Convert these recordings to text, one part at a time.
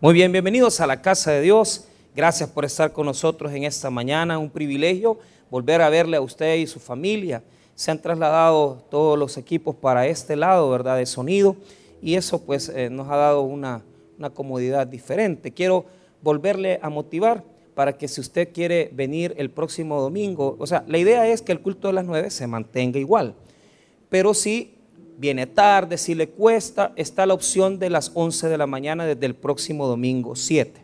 Muy bien, bienvenidos a la casa de Dios. Gracias por estar con nosotros en esta mañana. Un privilegio volver a verle a usted y su familia. Se han trasladado todos los equipos para este lado, ¿verdad? De sonido. Y eso pues eh, nos ha dado una, una comodidad diferente. Quiero volverle a motivar para que si usted quiere venir el próximo domingo, o sea, la idea es que el culto de las nueve se mantenga igual. Pero si viene tarde, si le cuesta, está la opción de las 11 de la mañana desde el próximo domingo 7.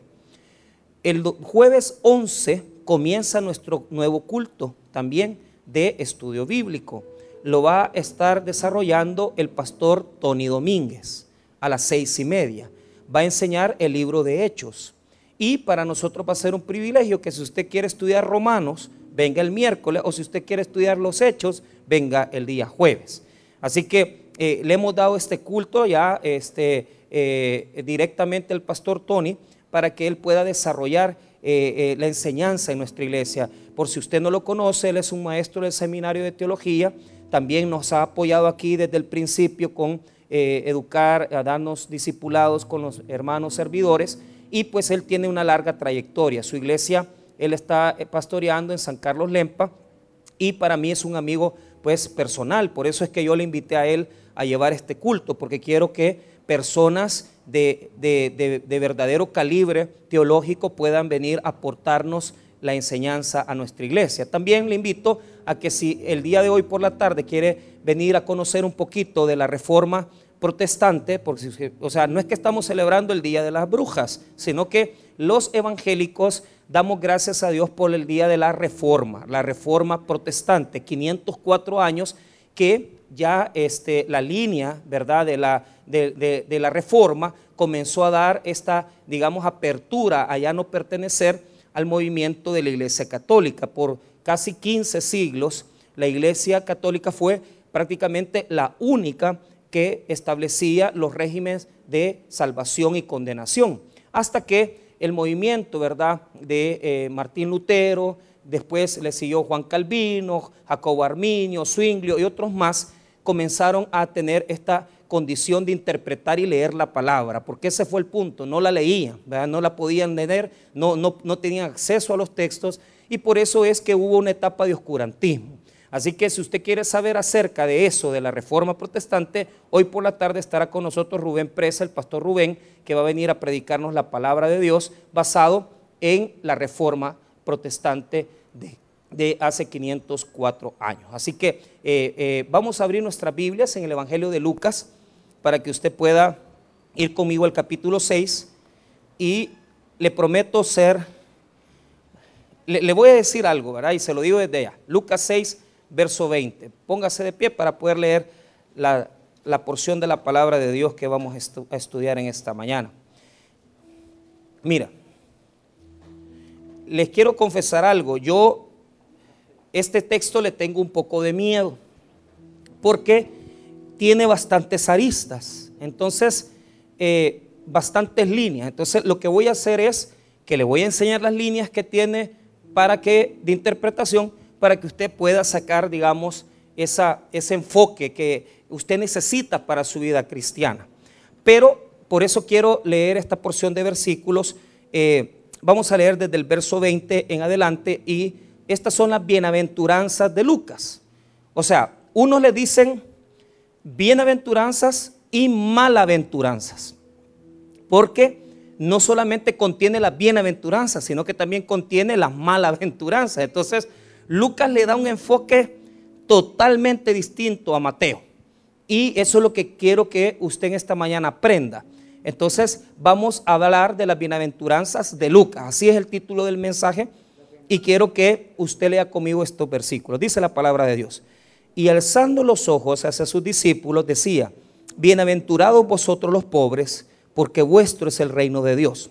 El jueves 11 comienza nuestro nuevo culto también de estudio bíblico. Lo va a estar desarrollando el pastor Tony Domínguez a las seis y media. Va a enseñar el libro de Hechos. Y para nosotros va a ser un privilegio que si usted quiere estudiar Romanos, venga el miércoles, o si usted quiere estudiar los Hechos, venga el día jueves. Así que eh, le hemos dado este culto ya este, eh, directamente al pastor Tony para que él pueda desarrollar eh, la enseñanza en nuestra iglesia. Por si usted no lo conoce, él es un maestro del seminario de teología, también nos ha apoyado aquí desde el principio con educar, a darnos discipulados con los hermanos servidores y pues él tiene una larga trayectoria. Su iglesia, él está pastoreando en San Carlos Lempa y para mí es un amigo pues personal, por eso es que yo le invité a él a llevar este culto, porque quiero que personas de, de, verdadero calibre teológico puedan venir a aportarnos la enseñanza a nuestra iglesia. También le invito a que si el día de hoy por la tarde quiere venir a conocer un poquito de la reforma protestante, o sea, no es que estamos celebrando el Día de las Brujas, sino que los evangélicos damos gracias a Dios por el Día de la Reforma, la Reforma protestante, 504 años que ya este, la línea, ¿verdad?, de la, reforma comenzó a dar esta, digamos, apertura a ya no pertenecer al movimiento de la Iglesia Católica. Por casi 15 siglos, la Iglesia Católica fue prácticamente la única que establecía los regímenes de salvación y condenación, hasta que el movimiento, ¿verdad?, de eh, Martín Lutero, después le siguió Juan Calvino, Jacobo Arminio, Zwinglio y otros más, comenzaron a tener esta condición de interpretar y leer la palabra, porque ese fue el punto, no la leían, no la podían leer, no, no, no tenían acceso a los textos y por eso es que hubo una etapa de oscurantismo. Así que si usted quiere saber acerca de eso, de la reforma protestante, hoy por la tarde estará con nosotros Rubén Presa, el pastor Rubén, que va a venir a predicarnos la palabra de Dios basado en la reforma protestante de de hace 504 años. Así que eh, eh, vamos a abrir nuestras Biblias en el Evangelio de Lucas para que usted pueda ir conmigo al capítulo 6 y le prometo ser, le, voy a decir algo, ¿verdad? Y se lo digo desde ya. Lucas 6, verso 20. Póngase de pie para poder leer la, porción de la palabra de Dios que vamos a estudiar en esta mañana. Mira, les quiero confesar algo. Yo este texto le tengo un poco de miedo, porque tiene bastantes aristas, entonces, eh, bastantes líneas. Entonces, lo que voy a hacer es que le voy a enseñar las líneas que tiene para que, de interpretación, para que usted pueda sacar, digamos, esa, ese enfoque que usted necesita para su vida cristiana. Pero por eso quiero leer esta porción de versículos. Eh, vamos a leer desde el verso 20 en adelante y estas son las bienaventuranzas de Lucas. O sea, unos le dicen bienaventuranzas y malaventuranzas. Porque no solamente contiene las bienaventuranzas, sino que también contiene las malaventuranzas. Entonces, Lucas le da un enfoque totalmente distinto a Mateo. Y eso es lo que quiero que usted en esta mañana aprenda. Entonces, vamos a hablar de las bienaventuranzas de Lucas. Así es el título del mensaje y quiero que usted lea conmigo estos versículos. Dice la palabra de Dios. Y alzando los ojos hacia sus discípulos decía, bienaventurados vosotros los pobres, porque vuestro es el reino de Dios.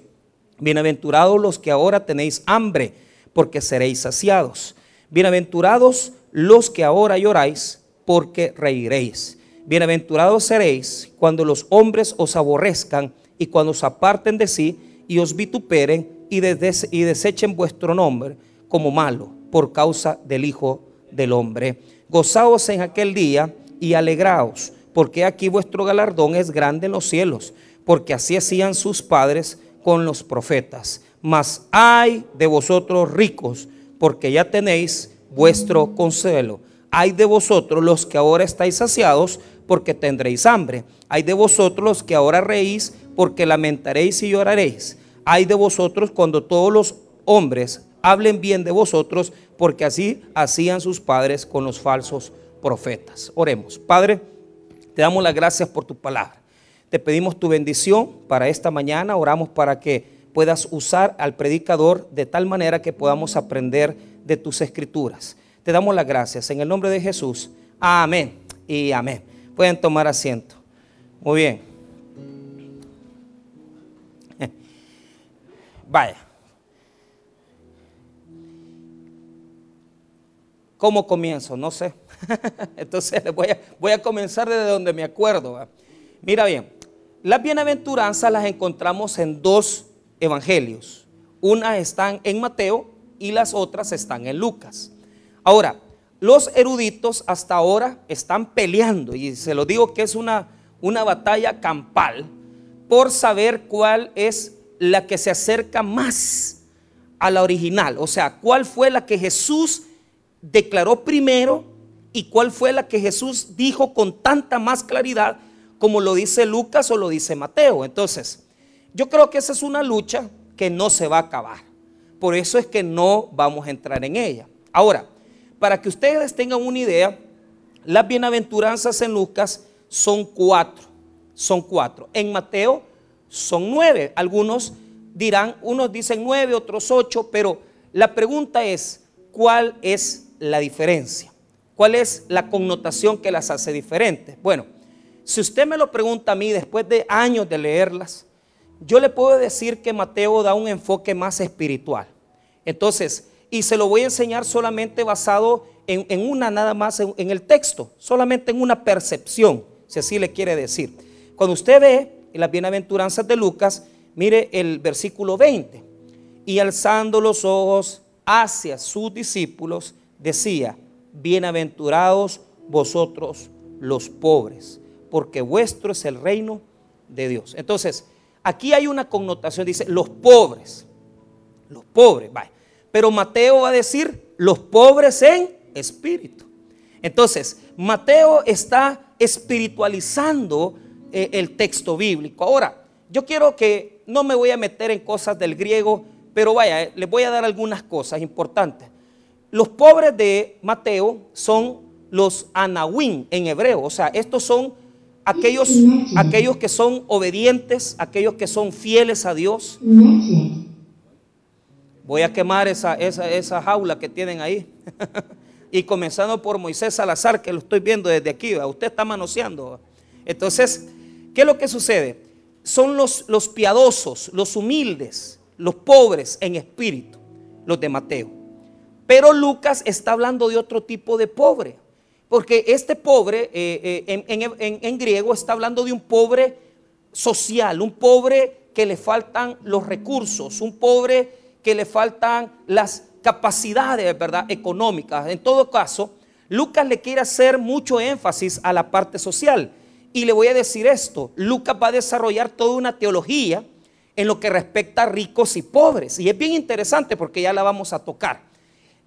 Bienaventurados los que ahora tenéis hambre, porque seréis saciados. Bienaventurados los que ahora lloráis, porque reiréis. Bienaventurados seréis cuando los hombres os aborrezcan y cuando os aparten de sí y os vituperen y, desechen vuestro nombre como malo por causa del Hijo del Hombre. Gozaos en aquel día y alegraos, porque aquí vuestro galardón es grande en los cielos, porque así hacían sus padres con los profetas. Mas hay de vosotros ricos, porque ya tenéis vuestro consuelo. Hay de vosotros los que ahora estáis saciados, porque tendréis hambre. Hay de vosotros los que ahora reís, porque lamentaréis y lloraréis. Hay de vosotros cuando todos los hombres hablen bien de vosotros, porque así hacían sus padres con los falsos profetas. Oremos. Padre, te damos las gracias por tu palabra. Te pedimos tu bendición para esta mañana. Oramos para que puedas usar al predicador de tal manera que podamos aprender de tus escrituras. Te damos las gracias en el nombre de Jesús. Amén y amén. Pueden tomar asiento. Muy bien. Vaya. ¿Cómo comienzo? No sé. Entonces voy a, comenzar desde donde me acuerdo. Mira bien, las bienaventuranzas las encontramos en dos evangelios. Unas están en Mateo y las otras están en Lucas. Ahora, los eruditos hasta ahora están peleando, y se lo digo que es una, una batalla campal, por saber cuál es la que se acerca más a la original. O sea, cuál fue la que Jesús declaró primero y cuál fue la que Jesús dijo con tanta más claridad como lo dice Lucas o lo dice Mateo. Entonces, yo creo que esa es una lucha que no se va a acabar. Por eso es que no vamos a entrar en ella. Ahora, para que ustedes tengan una idea, las bienaventuranzas en Lucas son cuatro. Son cuatro. En Mateo son nueve. Algunos dirán, unos dicen nueve, otros ocho, pero la pregunta es, ¿cuál es la diferencia? ¿Cuál es la connotación que las hace diferentes? Bueno, si usted me lo pregunta a mí después de años de leerlas, yo le puedo decir que Mateo da un enfoque más espiritual. Entonces, y se lo voy a enseñar solamente basado en, una nada más, en, en, el texto, solamente en una percepción, si así le quiere decir. Cuando usted ve en las bienaventuranzas de Lucas, mire el versículo 20, y alzando los ojos hacia sus discípulos, decía, bienaventurados vosotros los pobres, porque vuestro es el reino de Dios. Entonces, aquí hay una connotación, dice, los pobres, los pobres, vaya. Pero Mateo va a decir los pobres en espíritu. Entonces, Mateo está espiritualizando eh, el texto bíblico. Ahora, yo quiero que no me voy a meter en cosas del griego, pero vaya, eh, les voy a dar algunas cosas importantes. Los pobres de Mateo son los anahuim en hebreo, o sea, estos son aquellos, aquellos que son obedientes, aquellos que son fieles a Dios. Voy a quemar esa, esa, jaula que tienen ahí. y comenzando por Moisés Salazar, que lo estoy viendo desde aquí, usted está manoseando. Entonces, ¿qué es lo que sucede? Son los, los piadosos, los humildes, los pobres en espíritu, los de Mateo. Pero Lucas está hablando de otro tipo de pobre, porque este pobre eh, eh, en, en griego está hablando de un pobre social, un pobre que le faltan los recursos, un pobre que le faltan las capacidades, ¿verdad?, económicas. En todo caso, Lucas le quiere hacer mucho énfasis a la parte social. Y le voy a decir esto, Lucas va a desarrollar toda una teología en lo que respecta a ricos y pobres. Y es bien interesante porque ya la vamos a tocar.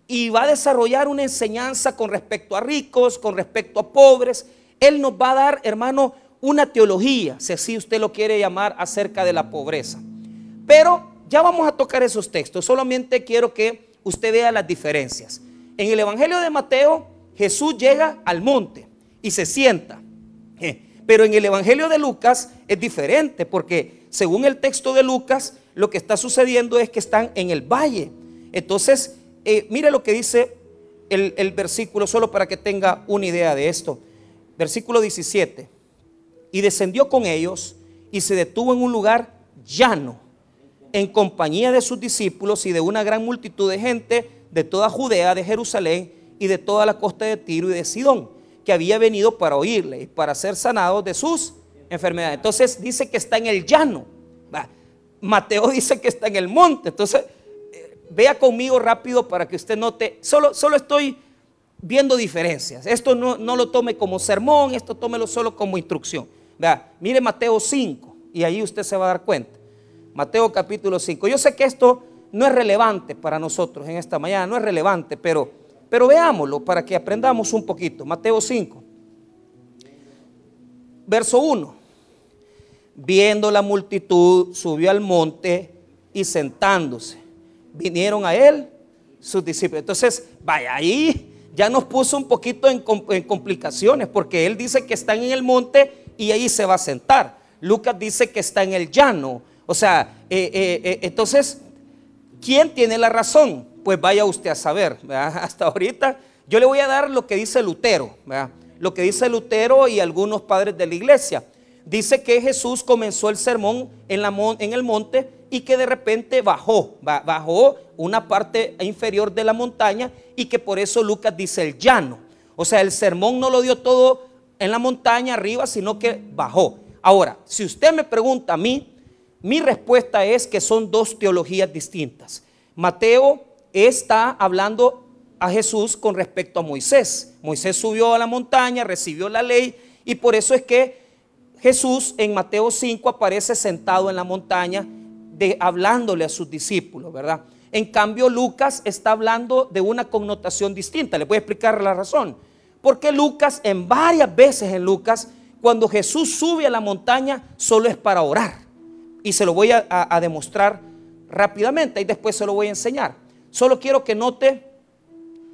Y va a desarrollar una enseñanza con respecto a ricos, con respecto a pobres. Él nos va a dar, hermano, una teología, si así usted lo quiere llamar, acerca de la pobreza. Pero ya vamos a tocar esos textos, solamente quiero que usted vea las diferencias. En el Evangelio de Mateo, Jesús llega al monte y se sienta. Pero en el Evangelio de Lucas es diferente porque según el texto de Lucas, lo que está sucediendo es que están en el valle. Entonces, eh, mire lo que dice el, el versículo, solo para que tenga una idea de esto. Versículo 17. Y descendió con ellos y se detuvo en un lugar llano en compañía de sus discípulos y de una gran multitud de gente de toda Judea, de Jerusalén y de toda la costa de Tiro y de Sidón, que había venido para oírle y para ser sanados de sus enfermedades. Entonces dice que está en el llano. Mateo dice que está en el monte. Entonces, vea conmigo rápido para que usted note. Solo, solo estoy viendo diferencias. Esto no, no, lo tome como sermón, esto tómelo solo como instrucción. Vea, mire Mateo 5 y ahí usted se va a dar cuenta. Mateo capítulo 5. Yo sé que esto no es relevante para nosotros en esta mañana, no es relevante, pero, pero veámoslo para que aprendamos un poquito. Mateo 5, verso 1. Viendo la multitud, subió al monte y sentándose, vinieron a él sus discípulos. Entonces, vaya, ahí ya nos puso un poquito en, complicaciones, porque él dice que están en el monte y ahí se va a sentar. Lucas dice que está en el llano. O sea, eh, eh, eh, entonces, ¿quién tiene la razón? Pues vaya usted a saber. Hasta ahorita yo le voy a dar lo que dice Lutero, lo que dice Lutero y algunos padres de la iglesia. Dice que Jesús comenzó el sermón en, la, en el monte y que de repente bajó, bajó una parte inferior de la montaña y que por eso Lucas dice el llano. O sea, el sermón no lo dio todo en la montaña arriba, sino que bajó. Ahora, si usted me pregunta a mí, mi respuesta es que son dos teologías distintas. Mateo está hablando a Jesús con respecto a Moisés. Moisés subió a la montaña, recibió la ley y por eso es que Jesús en Mateo 5 aparece sentado en la montaña de, hablándole a sus discípulos, ¿verdad? En cambio, Lucas está hablando de una connotación distinta. Le voy a explicar la razón. Porque Lucas, en varias veces en Lucas, cuando Jesús sube a la montaña, solo es para orar. Y se lo voy a, demostrar rápidamente y después se lo voy a enseñar. Solo quiero que note,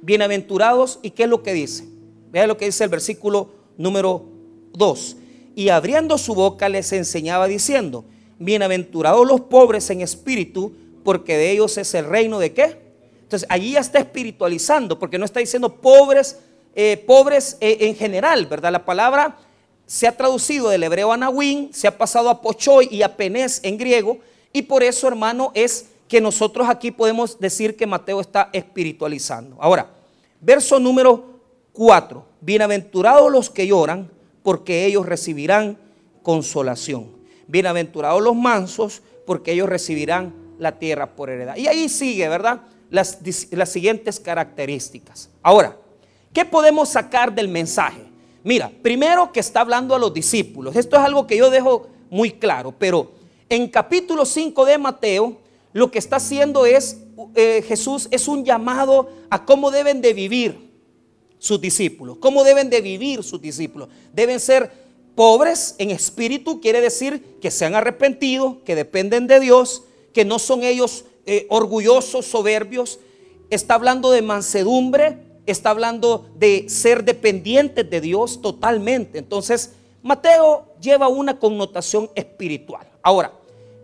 bienaventurados, y qué es lo que dice. Vea lo que dice el versículo número 2. Y abriendo su boca les enseñaba diciendo, bienaventurados los pobres en espíritu, porque de ellos es el reino de qué. Entonces allí ya está espiritualizando, porque no está diciendo pobres, eh, pobres eh, en general, ¿verdad? La palabra se ha traducido del hebreo a se ha pasado a pochoy y a penés en griego, y por eso, hermano, es que nosotros aquí podemos decir que Mateo está espiritualizando. Ahora, verso número 4, bienaventurados los que lloran, porque ellos recibirán consolación. Bienaventurados los mansos, porque ellos recibirán la tierra por heredad. Y ahí sigue, ¿verdad? Las, las siguientes características. Ahora, ¿qué podemos sacar del mensaje? Mira, primero que está hablando a los discípulos. Esto es algo que yo dejo muy claro, pero en capítulo 5 de Mateo, lo que está haciendo es, eh, Jesús es un llamado a cómo deben de vivir sus discípulos, cómo deben de vivir sus discípulos. Deben ser pobres en espíritu, quiere decir que se han arrepentido, que dependen de Dios, que no son ellos eh, orgullosos, soberbios. Está hablando de mansedumbre, está hablando de ser dependientes de Dios totalmente. Entonces, Mateo lleva una connotación espiritual. Ahora,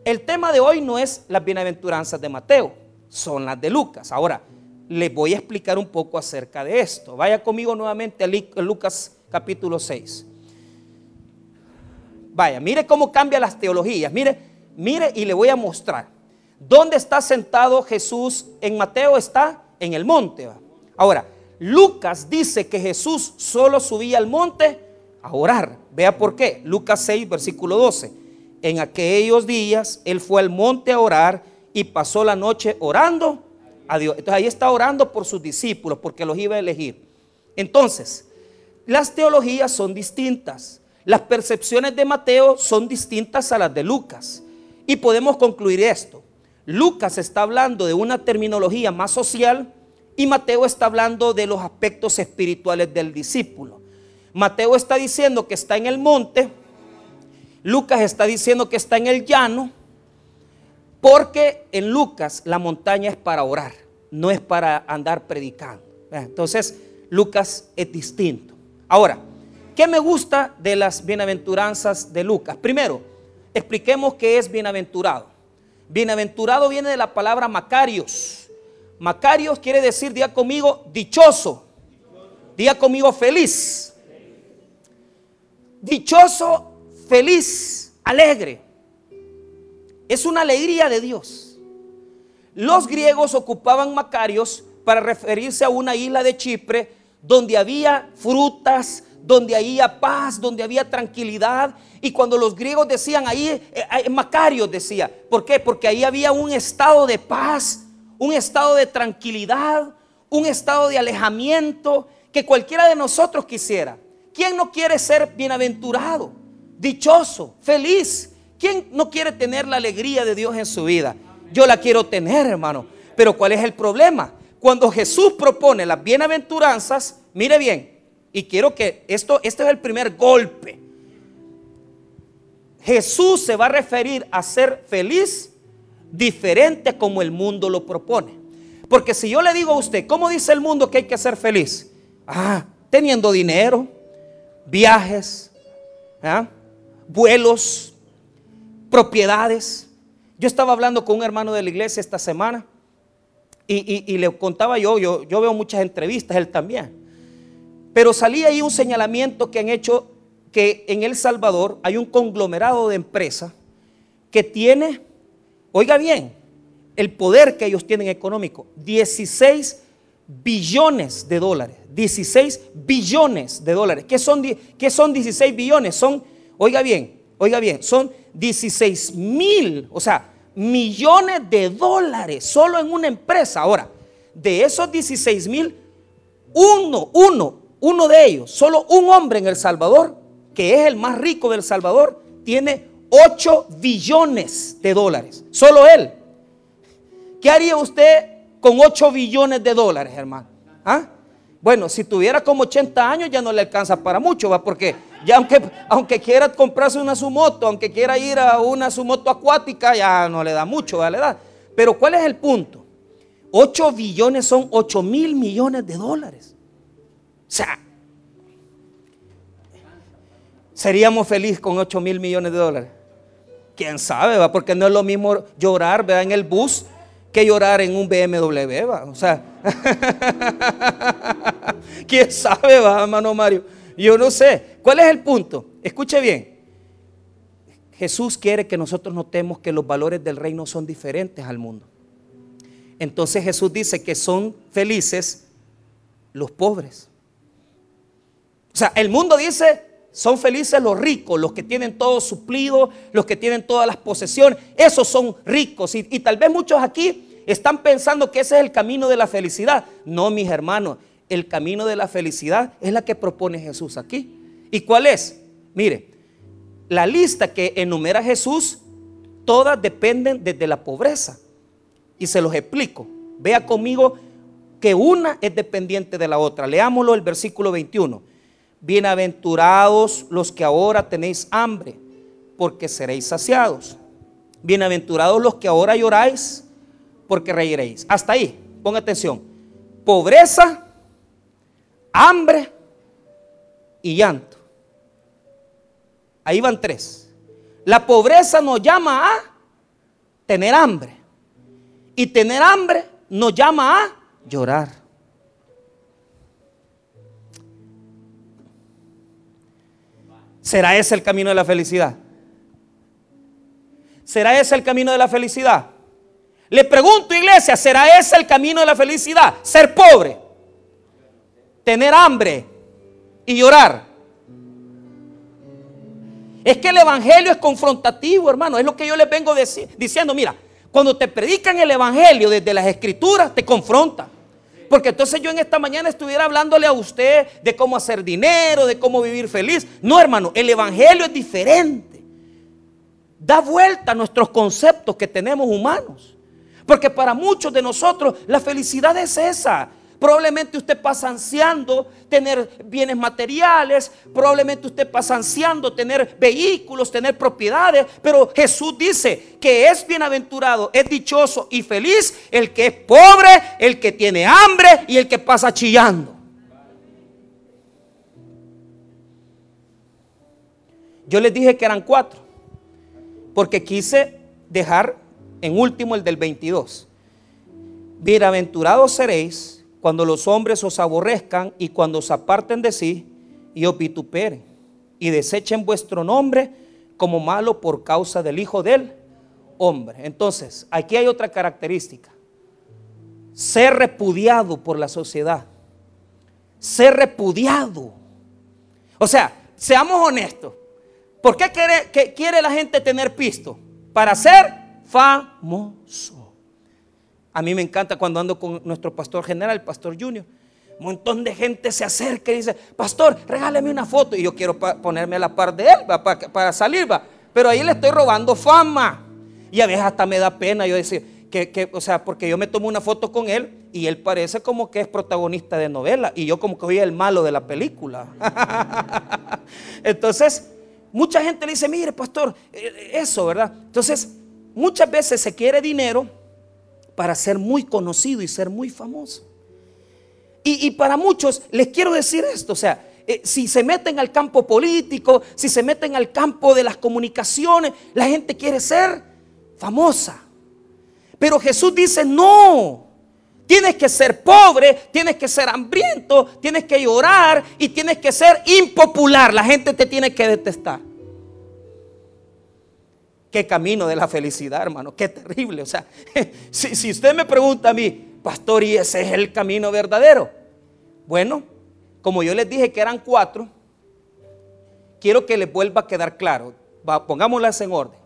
el tema de hoy no es las bienaventuranzas de Mateo, son las de Lucas. Ahora, les voy a explicar un poco acerca de esto. Vaya conmigo nuevamente a Lucas capítulo 6. Vaya, mire cómo cambia las teologías. Mire, mire y le voy a mostrar. ¿Dónde está sentado Jesús en Mateo? Está en el monte. Ahora, Lucas dice que Jesús solo subía al monte a orar. Vea por qué. Lucas 6, versículo 12. En aquellos días él fue al monte a orar y pasó la noche orando a Dios. Entonces ahí está orando por sus discípulos porque los iba a elegir. Entonces, las teologías son distintas. Las percepciones de Mateo son distintas a las de Lucas. Y podemos concluir esto. Lucas está hablando de una terminología más social y Mateo está hablando de los aspectos espirituales del discípulo. Mateo está diciendo que está en el monte, Lucas está diciendo que está en el llano, porque en Lucas la montaña es para orar, no es para andar predicando. Entonces, Lucas es distinto. Ahora, ¿qué me gusta de las bienaventuranzas de Lucas? Primero, expliquemos qué es bienaventurado. Bienaventurado viene de la palabra Macarios. Macarios quiere decir, día conmigo, dichoso. Día conmigo, feliz. Dichoso, feliz, alegre. Es una alegría de Dios. Los griegos ocupaban Macarios para referirse a una isla de Chipre donde había frutas, donde había paz, donde había tranquilidad. Y cuando los griegos decían ahí, eh, Macarios decía, ¿por qué? Porque ahí había un estado de paz, un estado de tranquilidad, un estado de alejamiento que cualquiera de nosotros quisiera. ¿Quién no quiere ser bienaventurado, dichoso, feliz? ¿Quién no quiere tener la alegría de Dios en su vida? Yo la quiero tener, hermano. Pero ¿cuál es el problema? Cuando Jesús propone las bienaventuranzas, mire bien, y quiero que esto, este es el primer golpe. Jesús se va a referir a ser feliz diferente como el mundo lo propone. Porque si yo le digo a usted, ¿cómo dice el mundo que hay que ser feliz? Ah, teniendo dinero, viajes, ¿ah? vuelos, propiedades. Yo estaba hablando con un hermano de la iglesia esta semana y, le contaba yo, yo, yo veo muchas entrevistas, él también. Pero salía ahí un señalamiento que han hecho que en El Salvador hay un conglomerado de empresas que tiene, oiga bien, el poder que ellos tienen económico, 16 billones de dólares, 16 billones de dólares. ¿Qué son, qué son 16 billones? Son, oiga bien, oiga bien, son 16 mil, o sea, millones de dólares solo en una empresa. Ahora, de esos 16 mil, uno, uno, uno de ellos, solo un hombre en El Salvador, que es el más rico del Salvador, tiene 8 billones de dólares. Solo él. ¿Qué haría usted con 8 billones de dólares, hermano? ¿Ah? Bueno, si tuviera como 80 años ya no le alcanza para mucho, ¿va? Porque ya aunque, aunque quiera comprarse una su moto, aunque quiera ir a una su moto acuática, ya no le da mucho, ¿vale? Pero ¿cuál es el punto? 8 billones son 8 mil millones de dólares. Sea, seríamos felices con 8 mil millones de dólares. ¿Quién sabe? ¿va? Porque no es lo mismo llorar ¿verdad? en el bus que llorar en un BMW. ¿va? O sea, ¿quién sabe, va, hermano Mario? Yo no sé. ¿Cuál es el punto? Escuche bien. Jesús quiere que nosotros notemos que los valores del reino son diferentes al mundo. Entonces Jesús dice que son felices los pobres. Sea, el mundo dice, son felices los ricos, los que tienen todo suplido, los que tienen todas las posesiones. Esos son ricos. Y, y, tal vez muchos aquí están pensando que ese es el camino de la felicidad. No, mis hermanos, el camino de la felicidad es la que propone Jesús aquí. ¿Y cuál es? Mire, la lista que enumera Jesús, todas dependen desde la pobreza. Y se los explico. Vea conmigo que una es dependiente de la otra. Leámoslo el versículo 21. Bienaventurados los que ahora tenéis hambre, porque seréis saciados. Bienaventurados los que ahora lloráis, porque reiréis. Hasta ahí, ponga atención. Pobreza hambre y llanto. Ahí van tres. La pobreza nos llama a tener hambre. Y tener hambre nos llama a llorar. ¿Será ese el camino de la felicidad? ¿Será ese el camino de la felicidad? Le pregunto, iglesia, ¿será ese el camino de la felicidad? Ser pobre tener hambre y llorar. Es que el Evangelio es confrontativo, hermano. Es lo que yo les vengo diciendo. Mira, cuando te predican el Evangelio desde las Escrituras, te confronta. Porque entonces yo en esta mañana estuviera hablándole a usted de cómo hacer dinero, de cómo vivir feliz. No, hermano, el Evangelio es diferente. Da vuelta a nuestros conceptos que tenemos humanos. Porque para muchos de nosotros la felicidad es esa. Probablemente usted pasa ansiando tener bienes materiales, probablemente usted pasa ansiando tener vehículos, tener propiedades, pero Jesús dice que es bienaventurado, es dichoso y feliz el que es pobre, el que tiene hambre y el que pasa chillando. Yo les dije que eran cuatro, porque quise dejar en último el del 22. Bienaventurados seréis cuando los hombres os aborrezcan y cuando os aparten de sí y os vituperen y desechen vuestro nombre como malo por causa del Hijo del Hombre. Entonces, aquí hay otra característica. Ser repudiado por la sociedad. Ser repudiado. O sea, seamos honestos. ¿Por qué quiere, que quiere la gente tener pisto? Para ser famoso. A mí me encanta cuando ando con nuestro pastor general, el pastor Junior. Un montón de gente se acerca y dice, pastor, regáleme una foto. Y yo quiero ponerme a la par de él para, salir, va. pero ahí le estoy robando fama. Y a veces hasta me da pena yo decir, que, o sea, porque yo me tomo una foto con él y él parece como que es protagonista de novela y yo como que soy el malo de la película. Entonces, mucha gente le dice, mire, pastor, eh, eso, ¿verdad? Entonces, muchas veces se quiere dinero para ser muy conocido y ser muy famoso. Y, para muchos les quiero decir esto, o sea, eh, si se meten al campo político, si se meten al campo de las comunicaciones, la gente quiere ser famosa. Pero Jesús dice, no, tienes que ser pobre, tienes que ser hambriento, tienes que llorar y tienes que ser impopular. La gente te tiene que detestar. Qué camino de la felicidad, hermano. Qué terrible. O sea, si, si usted me pregunta a mí, pastor, ¿y ese es el camino verdadero? Bueno, como yo les dije que eran cuatro, quiero que les vuelva a quedar claro. pongámoslas en orden.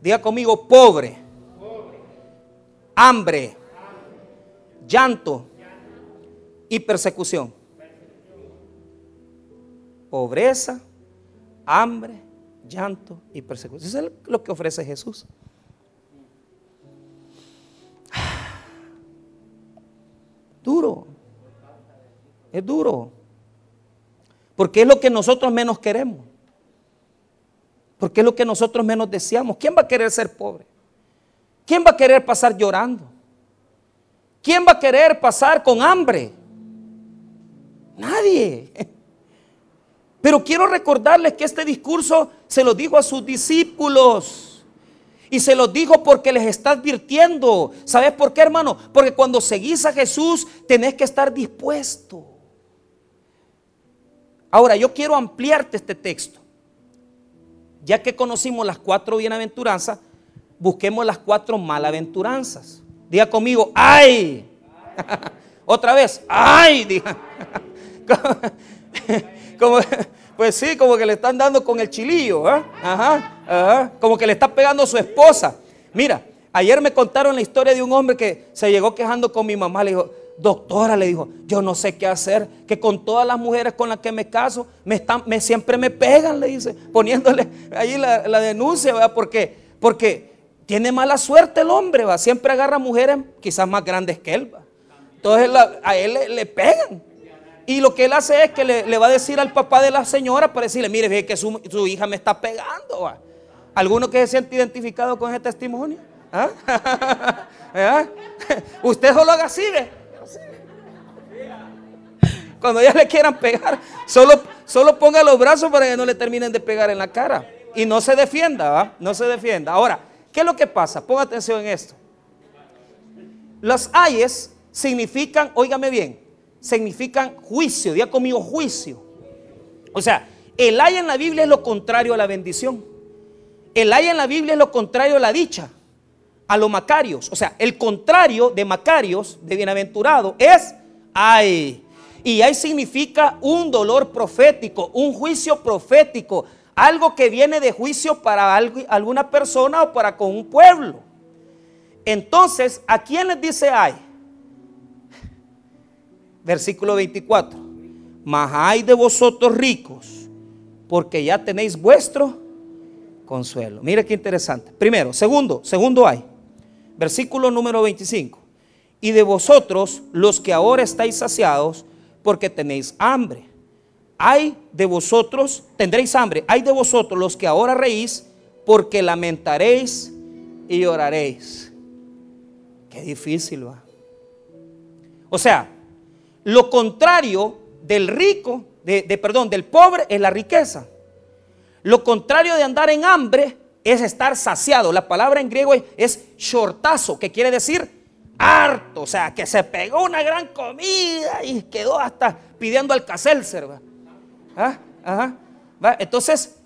Diga conmigo, pobre, hambre, llanto y persecución. Pobreza, hambre, llanto y persecución. Eso es lo que ofrece Jesús. Duro. Es duro. Porque es lo que nosotros menos queremos. Porque es lo que nosotros menos deseamos. ¿Quién va a querer ser pobre? ¿Quién va a querer pasar llorando? ¿Quién va a querer pasar con hambre? Nadie. Pero quiero recordarles que este discurso se lo dijo a sus discípulos. Y se lo dijo porque les está advirtiendo. ¿Sabes por qué, hermano? Porque cuando seguís a Jesús tenés que estar dispuesto. Ahora, yo quiero ampliarte este texto. Ya que conocimos las cuatro bienaventuranzas, busquemos las cuatro malaventuranzas. Diga conmigo, ¡ay! Otra vez, ¡ay! Diga. como, pues sí, como que le están dando con el chilillo, ¿eh? ajá, como que le está pegando a su esposa. Mira, ayer me contaron la historia de un hombre que se llegó quejando con mi mamá, le dijo, doctora, le dijo, yo no sé qué hacer, que con todas las mujeres con las que me caso, me están, me, siempre me pegan, le dice, poniéndole ahí la, denuncia, ¿verdad? Porque, porque tiene mala suerte el hombre, ¿va? Siempre agarra mujeres quizás más grandes que él, ¿va? Entonces a él le pegan. Y lo que él hace es que le, va a decir al papá de la señora para decirle, mire, ve que su, hija me está pegando. ¿Alguno que se siente identificado con ese testimonio? ¿Ah? ¿Ah? Usted solo haga así, ve. Cuando ya le quieran pegar, solo, solo ponga los brazos para que no le terminen de pegar en la cara. Y no se defienda, ¿va? No se defienda. Ahora, ¿qué es lo que pasa? Ponga atención en esto. Las ayes significan, óigame bien, significan juicio. Diga conmigo juicio. O sea, el ay en la Biblia es lo contrario a la bendición. El ay en la Biblia es lo contrario a la dicha, a los macarios. O sea, el contrario de macarios, de bienaventurado, es ay. Y ay significa un dolor profético, un juicio profético, algo que viene de juicio para alguna persona o para con un pueblo. Entonces, ¿a quién les dice ay? Versículo 24. Mas hay de vosotros ricos, porque ya tenéis vuestro consuelo. Mire qué interesante. Primero, segundo, segundo hay. Versículo número 25. Y de vosotros los que ahora estáis saciados, porque tenéis hambre. Hay de vosotros, tendréis hambre. Hay de vosotros los que ahora reís, porque lamentaréis y lloraréis. Qué difícil va. O sea, lo contrario del rico, de, perdón, del pobre es la riqueza. Lo contrario de andar en hambre es estar saciado. La palabra en griego es, shortazo, que quiere decir harto, o sea, que se pegó una gran comida y quedó hasta pidiendo al caselser. ¿Ah? Entonces,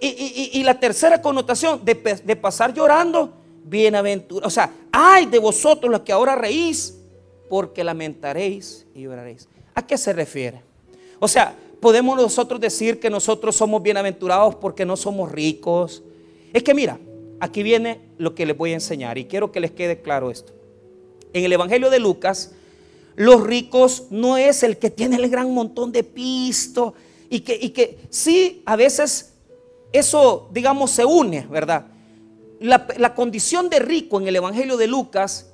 y, la tercera connotación de, de pasar llorando, bienaventurado. O sea, ay de vosotros los que ahora reís, porque lamentaréis y lloraréis. ¿A qué se refiere? O sea, podemos nosotros decir que nosotros somos bienaventurados porque no somos ricos. Es que mira, aquí viene lo que les voy a enseñar y quiero que les quede claro esto. En el Evangelio de Lucas, los ricos no es el que tiene el gran montón de pisto y que, y que sí, a veces eso, digamos, se une, ¿verdad? La, la condición de rico en el Evangelio de Lucas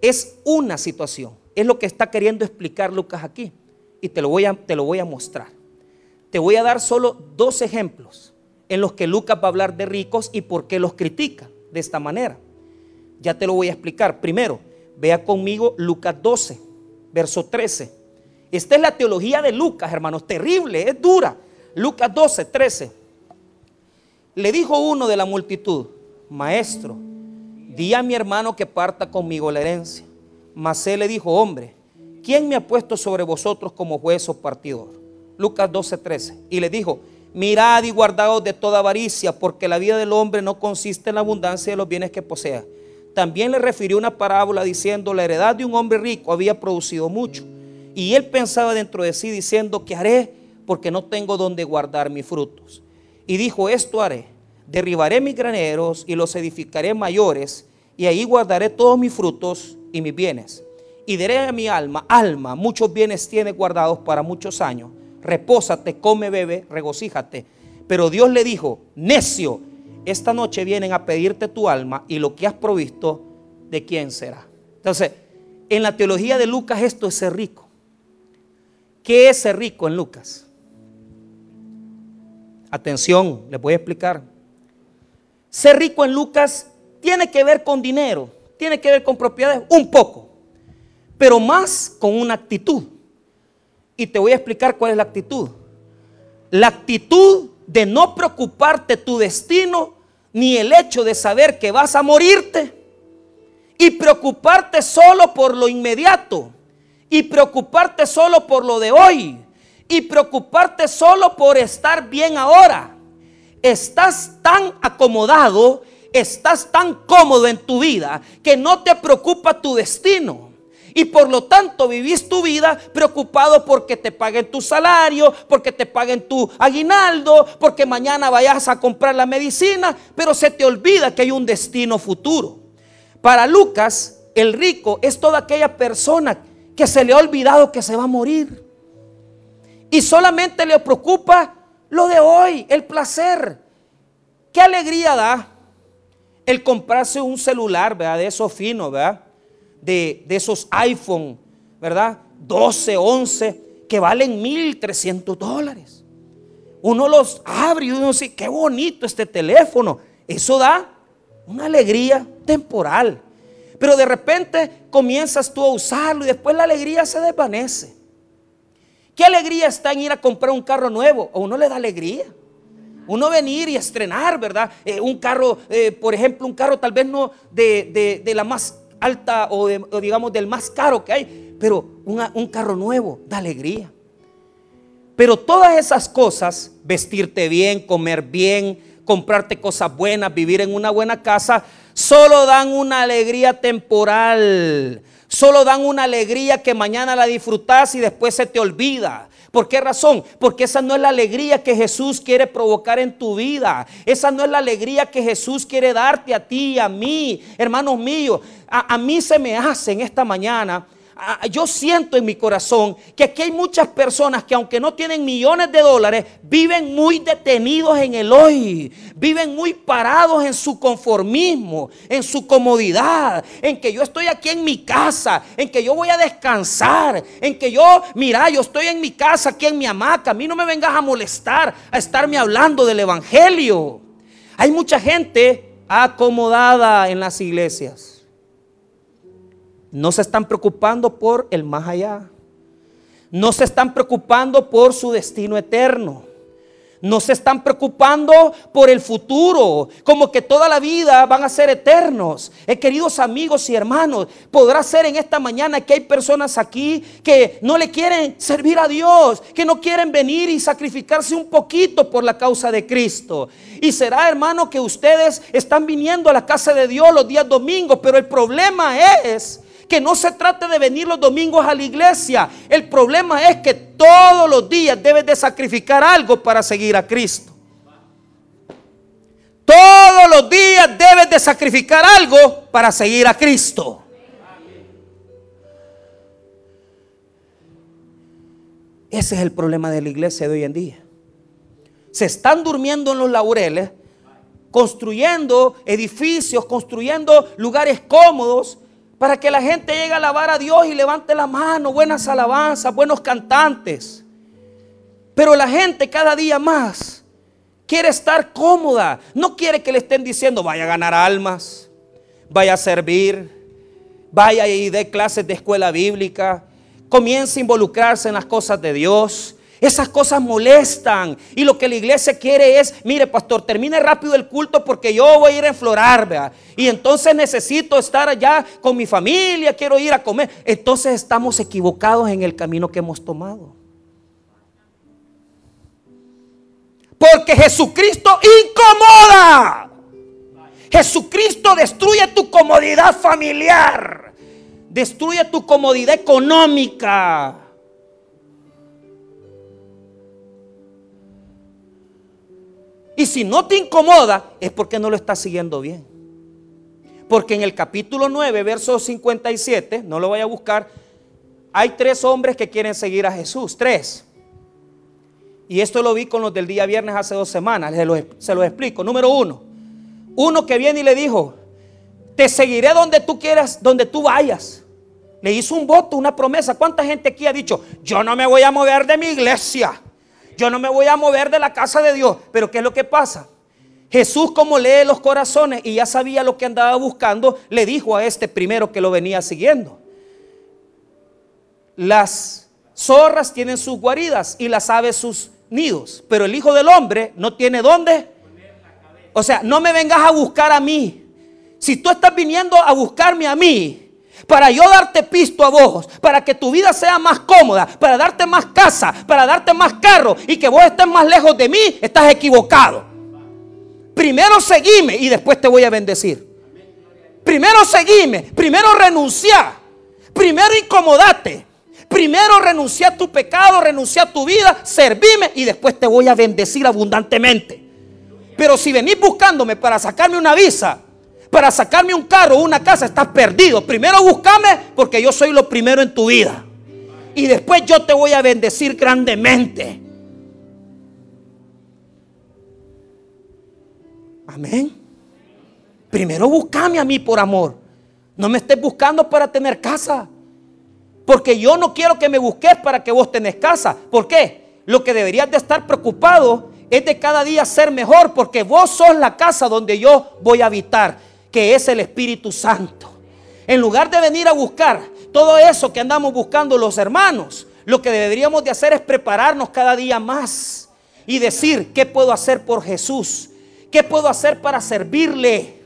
es una situación. Es lo que está queriendo explicar Lucas aquí. Y te lo voy a, te lo voy a mostrar. Te voy a dar solo dos ejemplos en los que Lucas va a hablar de ricos y por qué los critica de esta manera. Ya te lo voy a explicar. Primero, vea conmigo Lucas 12, verso 13. Esta es la teología de Lucas, hermanos, terrible, es dura. Lucas 12, 13. Le dijo uno de la multitud, maestro, di a mi hermano que parta conmigo la herencia. Mas él le dijo, hombre, ¿quién me ha puesto sobre vosotros como juez o partidor? Lucas 12, 13. Y le dijo, mirad y guardaos de toda avaricia, porque la vida del hombre no consiste en la abundancia de los bienes que posea. También le refirió una parábola diciendo, la heredad de un hombre rico había producido mucho. Y él pensaba dentro de sí diciendo, ¿qué haré? Porque no tengo donde guardar mis frutos. Y dijo, esto haré, derribaré mis graneros y los edificaré mayores, y ahí guardaré todos mis frutos y mis bienes. Y diré a mi alma, alma, muchos bienes tienes guardados para muchos años repósate, come, bebe, regocíjate. Pero Dios le dijo, necio, esta noche vienen a pedirte tu alma y lo que has provisto, ¿de quién será? Entonces, en la teología de Lucas esto es ser rico. ¿Qué es ser rico en Lucas? Atención, les voy a explicar. Ser rico en Lucas tiene que ver con dinero, tiene que ver con propiedades, un poco, pero más con una actitud. Y te voy a explicar cuál es la actitud. La actitud de no preocuparte tu destino ni el hecho de saber que vas a morirte y preocuparte solo por lo inmediato y preocuparte solo por lo de hoy y preocuparte solo por estar bien ahora. Estás tan acomodado, estás tan cómodo en tu vida que no te preocupa tu destino. Y por lo tanto vivís tu vida preocupado porque te paguen tu salario, porque te paguen tu aguinaldo, porque mañana vayas a comprar la medicina, pero se te olvida que hay un destino futuro. Para Lucas, el rico es toda aquella persona que se le ha olvidado que se va a morir. Y solamente le preocupa lo de hoy, el placer. ¿Qué alegría da el comprarse un celular, ¿verdad? De eso fino, ¿verdad? de, esos iPhone, ¿verdad? 12, 11, que valen 1.300 dólares. Uno los abre y uno dice, qué bonito este teléfono. Eso da una alegría temporal. Pero de repente comienzas tú a usarlo y después la alegría se desvanece. ¿Qué alegría está en ir a comprar un carro nuevo? A uno le da alegría. Uno venir y estrenar, ¿verdad? Eh, un carro, eh, por ejemplo, un carro tal vez no de, de la más alta o, digamos del más caro que hay, pero un carro nuevo da alegría. Pero todas esas cosas, vestirte bien, comer bien, comprarte cosas buenas, vivir en una buena casa, solo dan una alegría temporal. Solo dan una alegría que mañana la disfrutas y después se te olvida. ¿Por qué razón? Porque esa no es la alegría que Jesús quiere provocar en tu vida. Esa no es la alegría que Jesús quiere darte a ti a mí, hermanos míos. A, a mí se me hace en esta mañana yo siento en mi corazón que aquí hay muchas personas que aunque no tienen millones de dólares, viven muy detenidos en el hoy, viven muy parados en su conformismo, en su comodidad, en que yo estoy aquí en mi casa, en que yo voy a descansar, en que yo, mira, yo estoy en mi casa, aquí en mi hamaca, a mí no me vengas a molestar, a estarme hablando del Evangelio. Hay mucha gente acomodada en las iglesias no se están preocupando por el más allá. No se están preocupando por su destino eterno. No se están preocupando por el futuro, como que toda la vida van a ser eternos. Eh, queridos amigos y hermanos, podrá ser en esta mañana que hay personas aquí que no le quieren servir a Dios, que no quieren venir y sacrificarse un poquito por la causa de Cristo. Y será, hermano, que ustedes están viniendo a la casa de Dios los días domingos, pero el problema es que no se trate de venir los domingos a la iglesia. El problema es que todos los días debes de sacrificar algo para seguir a Cristo. Todos los días debes de sacrificar algo para seguir a Cristo. Ese es el problema de la iglesia de hoy en día. se están durmiendo en los laureles, construyendo edificios, construyendo lugares cómodos para que la gente llegue a alabar a Dios y levante la mano, buenas alabanzas, buenos cantantes. Pero la gente cada día más quiere estar cómoda, no quiere que le estén diciendo vaya a ganar almas, vaya a servir, vaya y dé clases de escuela bíblica, comience a involucrarse en las cosas de Dios. Esas cosas molestan. Y lo que la iglesia quiere es, mire pastor, termine rápido el culto porque yo voy a ir a enflorar, ¿vea? Y entonces necesito estar allá con mi familia, quiero ir a comer. Entonces estamos equivocados en el camino que hemos tomado. Porque Jesucristo incomoda. Jesucristo destruye tu comodidad familiar. Destruye tu comodidad económica. Y si no te incomoda, es porque no lo estás siguiendo bien. Porque en el capítulo 9, verso 57, no lo voy a buscar, hay tres hombres que quieren seguir a Jesús. Tres. Y esto lo vi con los del día viernes hace dos semanas. Se los, explico. Número uno. Uno que viene y le dijo, te seguiré donde tú quieras, donde tú vayas. Le hizo un voto, una promesa. ¿Cuánta gente aquí ha dicho, yo no me voy a mover de mi iglesia? Yo no me voy a mover de la casa de Dios. Pero ¿qué es lo que pasa? Jesús como lee los corazones y ya sabía lo que andaba buscando, le dijo a este primero que lo venía siguiendo. Las zorras tienen sus guaridas y las aves sus nidos, pero el Hijo del Hombre no tiene dónde. O sea, no me vengas a buscar a mí. Si tú estás viniendo a buscarme a mí, para yo darte pisto a vos, para que tu vida sea más cómoda, para darte más casa, para darte más carro y que vos estés más lejos de mí, estás equivocado. Primero seguime y después te voy a bendecir. Primero seguime, primero renuncia, primero incomodate, primero renuncia a tu pecado, renuncia a tu vida, servime y después te voy a bendecir abundantemente. Pero si venís buscándome para sacarme una visa, para sacarme un carro o una casa, estás perdido. Primero búscame porque yo soy lo primero en tu vida. Y después yo te voy a bendecir grandemente. Amén. Primero búscame a mí por amor. No me estés buscando para tener casa. Porque yo no quiero que me busques para que vos tenés casa. ¿Por qué? Lo que deberías de estar preocupado es de cada día ser mejor. Porque vos sos la casa donde yo voy a habitar que es el Espíritu Santo. En lugar de venir a buscar todo eso que andamos buscando los hermanos, lo que deberíamos de hacer es prepararnos cada día más y decir, ¿qué puedo hacer por Jesús? ¿Qué puedo hacer para servirle?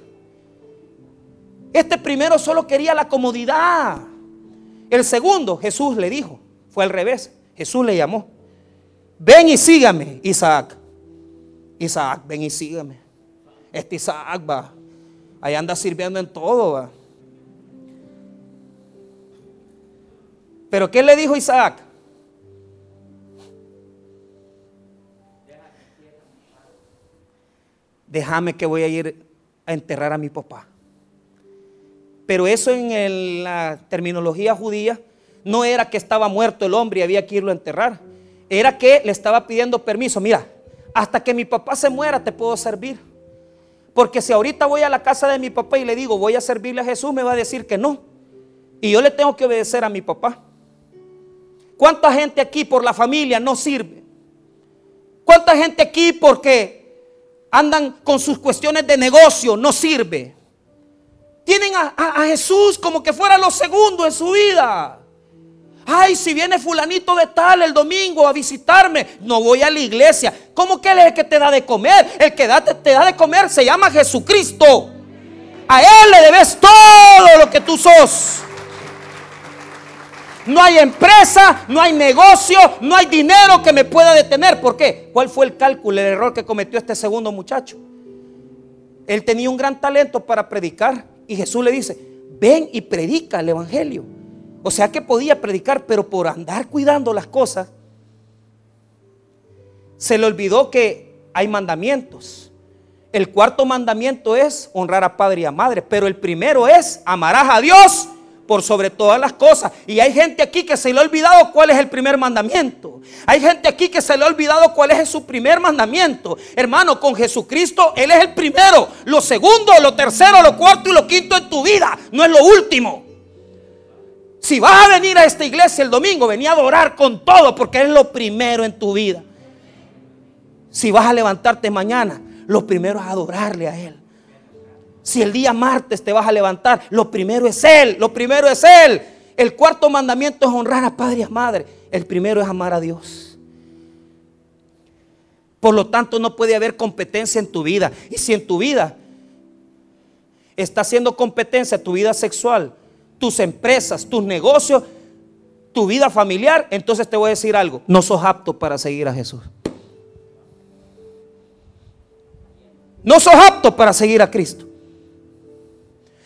Este primero solo quería la comodidad. El segundo, Jesús le dijo, fue al revés. Jesús le llamó, ven y sígame, Isaac. Isaac, ven y sígame. Este Isaac va Ahí anda sirviendo en todo. Pero ¿qué le dijo Isaac? Déjame que voy a ir a enterrar a mi papá. Pero eso en la terminología judía no era que estaba muerto el hombre y había que irlo a enterrar. Era que le estaba pidiendo permiso. Mira, hasta que mi papá se muera te puedo servir. Porque si ahorita voy a la casa de mi papá y le digo voy a servirle a Jesús, me va a decir que no. Y yo le tengo que obedecer a mi papá. ¿Cuánta gente aquí por la familia no sirve? ¿Cuánta gente aquí porque andan con sus cuestiones de negocio no sirve? Tienen a, Jesús como que fuera lo segundo en su vida. Ay, si viene fulanito de tal el domingo a visitarme, no voy a la iglesia. ¿Cómo que él es el que te da de comer? El que te, da de comer se llama Jesucristo. A Él le debes todo lo que tú sos. No hay empresa, no hay negocio, no hay dinero que me pueda detener. ¿Por qué? ¿Cuál fue el cálculo, el error que cometió este segundo muchacho? Él tenía un gran talento para predicar y Jesús le dice, ven y predica el Evangelio. O sea que podía predicar, pero por andar cuidando las cosas, se le olvidó que hay mandamientos. El cuarto mandamiento es honrar a padre y a madre, pero el primero es amarás a Dios por sobre todas las cosas. Y hay gente aquí que se le ha olvidado cuál es el primer mandamiento. Hay gente aquí que se le ha olvidado cuál es su primer mandamiento. Hermano, con Jesucristo Él es el primero, lo segundo, lo tercero, lo cuarto y lo quinto en tu vida. No es lo último. Si vas a venir a esta iglesia el domingo, venía a adorar con todo porque es lo primero en tu vida. Si vas a levantarte mañana, lo primero es adorarle a Él. Si el día martes te vas a levantar, lo primero es Él, lo primero es Él. El cuarto mandamiento es honrar a padre y a madre. El primero es amar a Dios. Por lo tanto, no puede haber competencia en tu vida. Y si en tu vida está haciendo competencia tu vida sexual, tus empresas, tus negocios, tu vida familiar, entonces te voy a decir algo. No sos apto para seguir a Jesús. No sos apto para seguir a Cristo.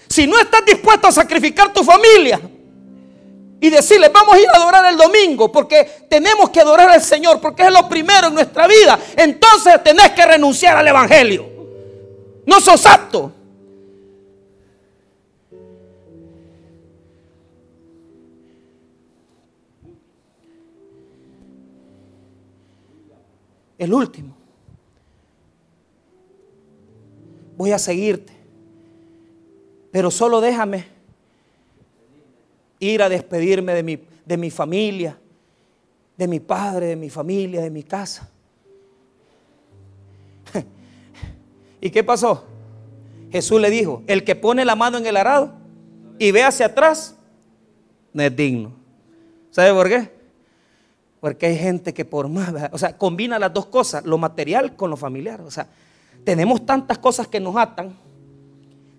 Si no estás dispuesto a sacrificar tu familia y decirle, vamos a ir a adorar el domingo porque tenemos que adorar al Señor, porque es lo primero en nuestra vida, entonces tenés que renunciar al Evangelio. No sos apto. El último. Voy a seguirte. Pero solo déjame ir a despedirme de mi, de mi familia, de mi padre, de mi familia, de mi casa. ¿Y qué pasó? Jesús le dijo, el que pone la mano en el arado y ve hacia atrás, no es digno. ¿Sabe por qué? Porque hay gente que por más, o sea, combina las dos cosas, lo material con lo familiar. O sea, tenemos tantas cosas que nos atan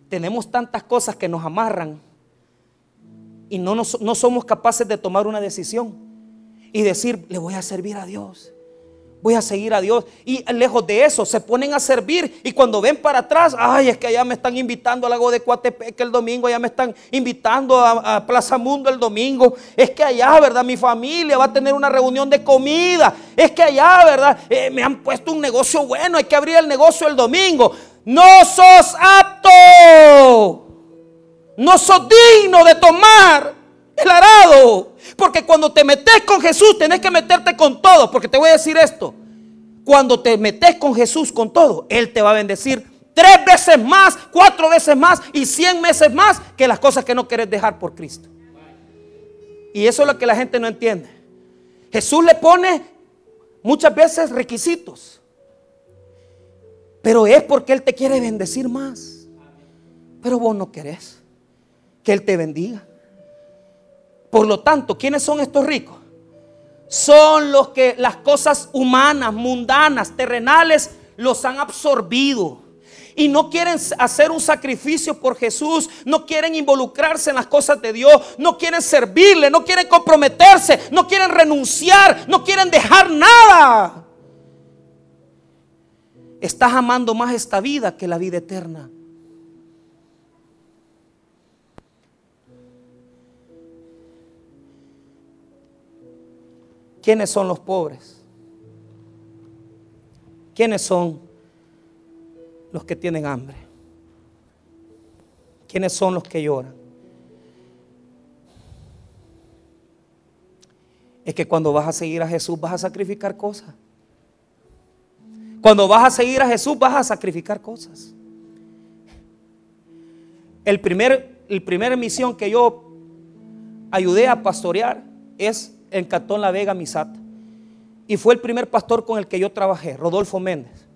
tenemos tantas cosas que nos amarran y no, no somos capaces de tomar una decisión y decir, le voy a servir a Dios. Voy a seguir a Dios. Y lejos de eso, se ponen a servir. Y cuando ven para atrás, ay, es que allá me están invitando al lago de Coatepec el domingo, allá me están invitando a, Plaza Mundo el domingo. Es que allá, ¿verdad? Mi familia va a tener una reunión de comida. Es que allá, ¿verdad? Eh, me han puesto un negocio bueno, hay que abrir el negocio el domingo no sos apto, no sos digno de tomar el arado. Porque cuando te metes con Jesús, tenés que meterte con todo. Porque te voy a decir esto. Cuando te metes con Jesús con todo, Él te va a bendecir tres veces más, cuatro veces más y cien veces más que las cosas que no quieres dejar por Cristo. Y eso es lo que la gente no entiende. Jesús le pone muchas veces requisitos. Pero es porque Él te quiere bendecir más. Pero vos no querés que Él te bendiga. Por lo tanto, ¿quiénes son estos ricos? Son los que las cosas humanas, mundanas, terrenales, los han absorbido. Y no quieren hacer un sacrificio por Jesús, no quieren involucrarse en las cosas de Dios, no quieren servirle, no quieren comprometerse, no quieren renunciar, no quieren dejar nada. Estás amando más esta vida que la vida eterna. ¿Quiénes son los pobres? ¿Quiénes son los que tienen hambre? ¿Quiénes son los que lloran? Es que cuando vas a seguir a Jesús vas a sacrificar cosas. Cuando vas a seguir a Jesús vas a sacrificar cosas. El primer, el primera misión que yo ayudé a pastorear es en Catón La Vega, Misata. Y fue el primer pastor con el que yo trabajé, Rodolfo Méndez.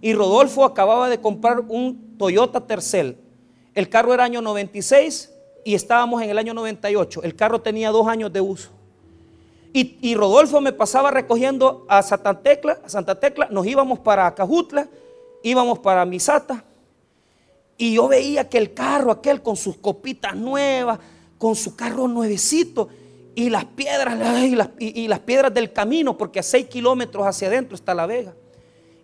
Y Rodolfo acababa de comprar un Toyota Tercel. El carro era año 96 y estábamos en el año 98. El carro tenía dos años de uso. Y, Rodolfo me pasaba recogiendo a Santa Tecla, a Santa Tecla, nos íbamos para Cajutla, íbamos para Misata. Y yo veía que el carro aquel con sus copitas nuevas, con su carro nuevecito, y las piedras, y las, y las piedras del camino, porque a seis kilómetros hacia adentro está la vega.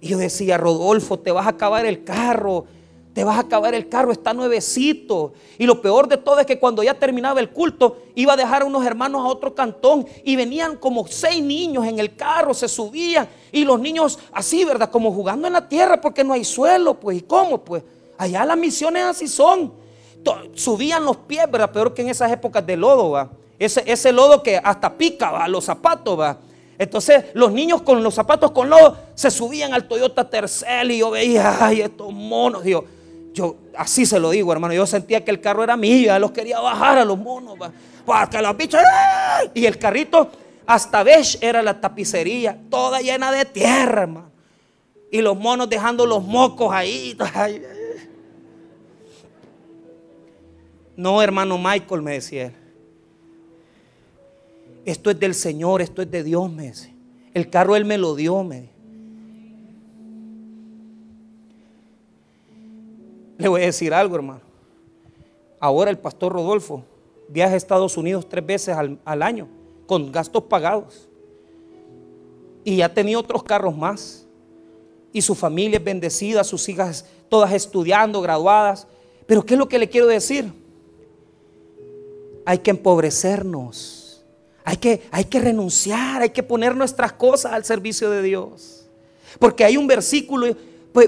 Y yo decía, Rodolfo, te vas a acabar el carro te vas a acabar el carro, está nuevecito. Y lo peor de todo es que cuando ya terminaba el culto, iba a dejar a unos hermanos a otro cantón y venían como seis niños en el carro, se subían. Y los niños así, ¿verdad? Como jugando en la tierra porque no hay suelo, pues. ¿Y cómo? Pues allá las misiones así son. subían los pies, ¿verdad? Peor que en esas épocas de lodo. Ese, ese lodo que hasta pica, ¿va? Los zapatos, ¿va? Entonces los niños con los zapatos con lodo se subían al Toyota Tercel y yo veía, ay, estos monos, yo así se lo digo, hermano, yo sentía que el carro era mío, los quería bajar a los monos, para que los bichos, y el carrito hasta beige era la tapicería, toda llena de tierra, hermano. Y los monos dejando los mocos ahí. No, hermano Michael, me decía él. Esto es del Señor, esto es de Dios, me dice. El carro Él me lo dio, me Le voy a decir algo, hermano. Ahora el pastor Rodolfo viaja a Estados Unidos tres veces al, al año con gastos pagados. Y ha tenido otros carros más. Y su familia es bendecida, sus hijas todas estudiando, graduadas. Pero ¿qué es lo que le quiero decir? Hay que empobrecernos hay que, hay que renunciar, hay que poner nuestras cosas al servicio de Dios. Porque hay un versículo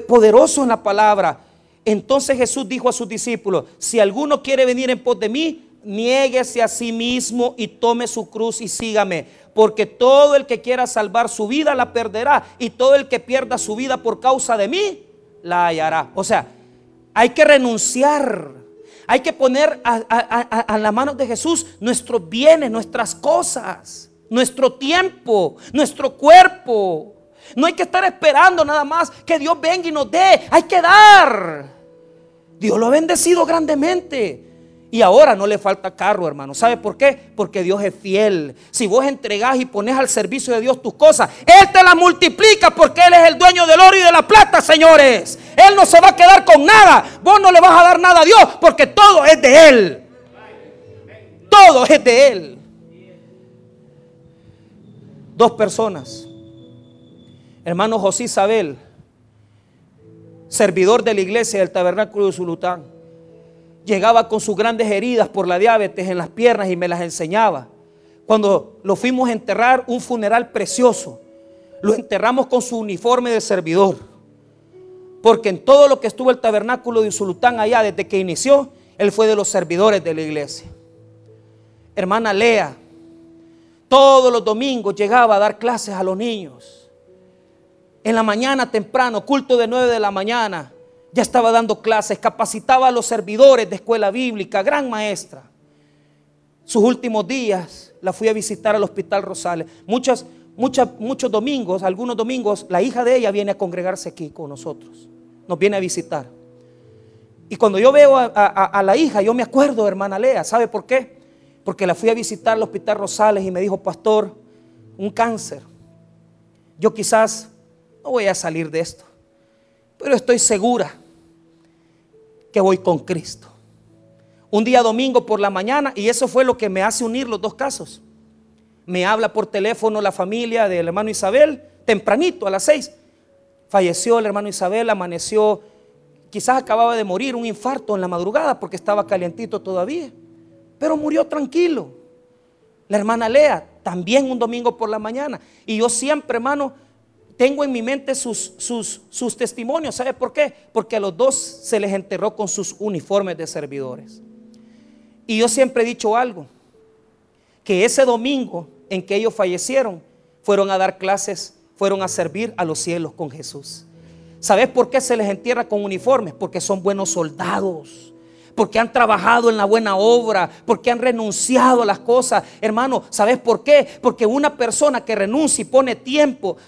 poderoso en la palabra. Entonces Jesús dijo a sus discípulos, si alguno quiere venir en pos de mí, niéguese a sí mismo y tome su cruz y sígame. Porque todo el que quiera salvar su vida la perderá. Y todo el que pierda su vida por causa de mí, la hallará. O sea, hay que renunciar hay que poner a, la mano de Jesús nuestros bienes, nuestras cosas, nuestro tiempo, nuestro cuerpo. No hay que estar esperando nada más que Dios venga y nos dé. Hay que dar. Dios lo ha bendecido grandemente. Y ahora no le falta carro, hermano. ¿Sabe por qué? Porque Dios es fiel. Si vos entregás y pones al servicio de Dios tus cosas, Él te las multiplica porque Él es el dueño del oro y de la plata, señores. Él no se va a quedar con nada. Vos no le vas a dar nada a Dios porque todo es de Él. Todo es de Él. Dos personas. Hermano José Isabel, servidor de la iglesia del tabernáculo de Zulután llegaba con sus grandes heridas por la diabetes en las piernas y me las enseñaba. Cuando lo fuimos a enterrar, un funeral precioso, lo enterramos con su uniforme de servidor. Porque en todo lo que estuvo el tabernáculo de Usulután allá desde que inició, él fue de los servidores de la iglesia. Hermana Lea, todos los domingos llegaba a dar clases a los niños. En la mañana temprano, culto de 9 de la mañana, ya estaba dando clases, capacitaba a los servidores de escuela bíblica, gran maestra. Sus últimos días la fui a visitar al Hospital Rosales. Muchas, muchas, muchos domingos, algunos domingos, la hija de ella viene a congregarse aquí con nosotros. Nos viene a visitar. Y cuando yo veo a, a la hija, yo me acuerdo, hermana Lea, ¿sabe por qué? Porque la fui a visitar al Hospital Rosales y me dijo, pastor, un cáncer. Yo quizás no voy a salir de esto, pero estoy segura que voy con Cristo. Un día domingo por la mañana, y eso fue lo que me hace unir los dos casos. Me habla por teléfono la familia del hermano Isabel, tempranito, a las seis. Falleció el hermano Isabel, amaneció, quizás acababa de morir, un infarto en la madrugada porque estaba calientito todavía. Pero murió tranquilo. La hermana Lea, también un domingo por la mañana. Y yo siempre, hermano, tengo en mi mente sus, sus, sus testimonios. ¿Sabe por qué? Porque a los dos se les enterró con sus uniformes de servidores. Y yo siempre he dicho algo, que ese domingo en que ellos fallecieron, fueron a dar clases, fueron a servir a los cielos con Jesús. ¿Sabes por qué se les entierra con uniformes? Porque son buenos soldados porque han trabajado en la buena obra, porque han renunciado a las cosas. Hermano, ¿sabes por qué? Porque una persona que renuncia y pone tiempo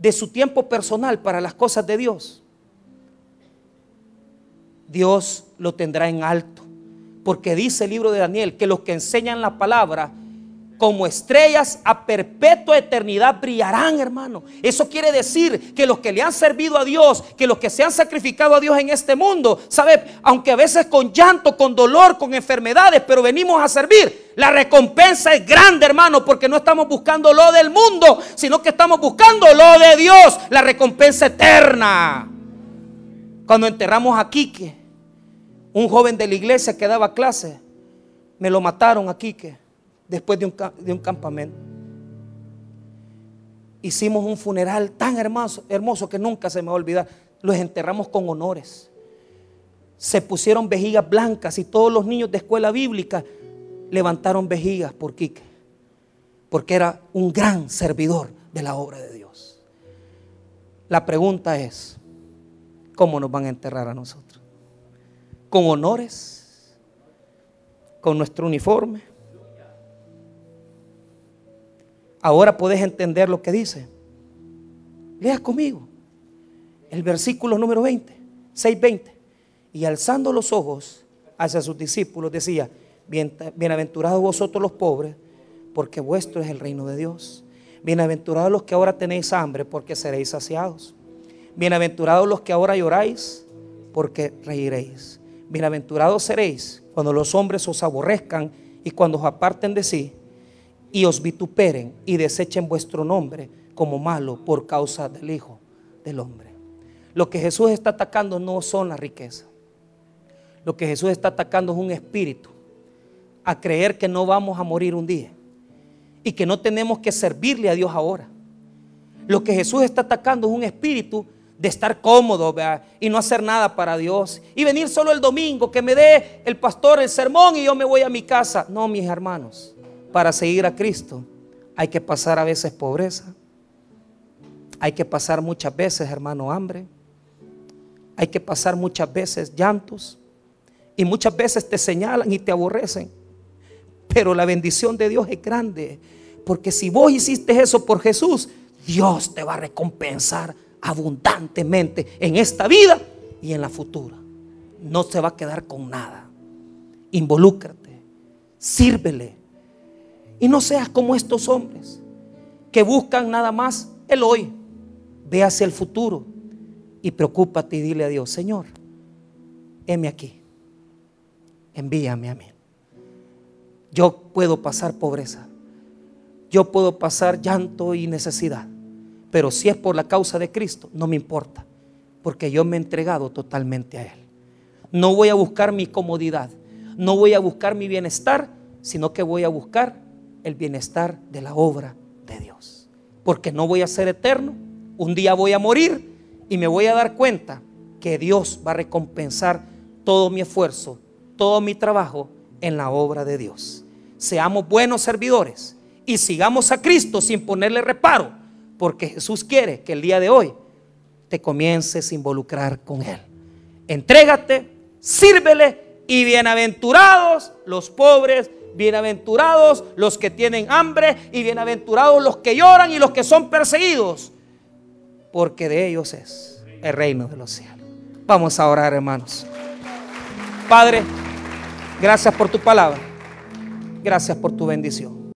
de su tiempo personal para las cosas de Dios, Dios lo tendrá en alto. Porque dice el libro de Daniel que los que enseñan la palabra como estrellas a perpetua eternidad brillarán, hermano. Eso quiere decir que los que le han servido a Dios, que los que se han sacrificado a Dios en este mundo, sabe, aunque a veces con llanto, con dolor, con enfermedades, pero venimos a servir, la recompensa es grande, hermano, porque no estamos buscando lo del mundo, sino que estamos buscando lo de Dios, la recompensa eterna. Cuando enterramos a Quique, un joven de la iglesia que daba clase, me lo mataron a Quique después de un, campamento. Hicimos un funeral tan hermoso, hermoso que nunca se me va a olvidar. Los enterramos con honores. se pusieron vejigas blancas y todos los niños de escuela bíblica levantaron vejigas por Quique, porque era un gran servidor de la obra de Dios. La pregunta es, ¿cómo nos van a enterrar a nosotros? ¿Con honores? ¿Con nuestro uniforme? Ahora puedes entender lo que dice. Lea conmigo el versículo número 20, 6:20. Y alzando los ojos hacia sus discípulos decía, bienaventurados vosotros los pobres, porque vuestro es el reino de Dios. Bienaventurados los que ahora tenéis hambre, porque seréis saciados. Bienaventurados los que ahora lloráis, porque reiréis. Bienaventurados seréis cuando los hombres os aborrezcan y cuando os aparten de sí y os vituperen y desechen vuestro nombre como malo por causa del Hijo del Hombre. Lo que Jesús está atacando no son las riquezas. Lo que Jesús está atacando es un espíritu a creer que no vamos a morir un día y que no tenemos que servirle a Dios ahora. Lo que Jesús está atacando es un espíritu de estar cómodo y no hacer nada para Dios y venir solo el domingo, que me dé el pastor el sermón y yo me voy a mi casa. No, mis hermanos, para seguir a Cristo hay que pasar a veces pobreza, hay que pasar muchas veces, hermano, hambre, hay que pasar muchas veces llantos y muchas veces te señalan y te aborrecen. Pero la bendición de Dios es grande, porque si vos hiciste eso por Jesús, Dios te va a recompensar abundantemente en esta vida y en la futura. No se va a quedar con nada. Involúcrate, sírvele, y no seas como estos hombres que buscan nada más el hoy. Ve hacia el futuro y preocúpate y dile a Dios, Señor, heme aquí. Envíame a mí. Yo puedo pasar pobreza. Yo puedo pasar llanto y necesidad. Pero si es por la causa de Cristo, no me importa. Porque yo me he entregado totalmente a Él. No voy a buscar mi comodidad. No voy a buscar mi bienestar, sino que voy a buscar el bienestar de la obra de Dios. Porque no voy a ser eterno, un día voy a morir y me voy a dar cuenta que Dios va a recompensar todo mi esfuerzo, todo mi trabajo en la obra de Dios. Seamos buenos servidores y sigamos a Cristo sin ponerle reparo, porque Jesús quiere que el día de hoy te comiences a involucrar con Él. Entrégate, sírvele y bienaventurados los pobres Bienaventurados los que tienen hambre y bienaventurados los que lloran y los que son perseguidos, porque de ellos es el reino de los cielos. Vamos a orar, hermanos. Padre, gracias por tu palabra. Gracias por tu bendición.